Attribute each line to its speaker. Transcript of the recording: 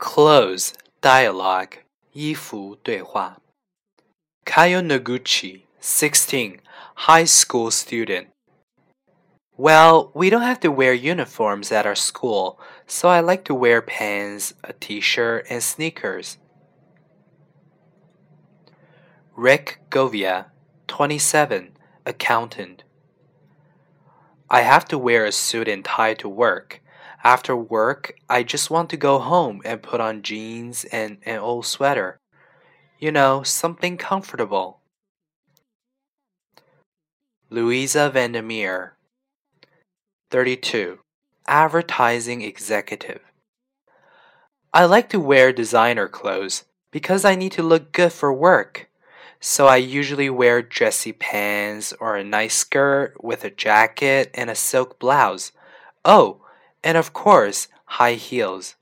Speaker 1: Close dialogue 衣服对话 Kayo Noguchi, 16, high school student. Well, we don't have to wear uniforms at our school, so I like to wear pants, a t-shirt, and sneakers. Rick Govia, 27, accountant. I have to wear a suit and tie to work. After work, I just want to go home and put on jeans and an old sweater. You know, something comfortable. Louisa Vandermeer, 32, advertising executive. I like to wear designer clothes because I need to look good for work. So I usually wear dressy pants or a nice skirt with a jacket and a silk blouse. Oh, and of course, high heels.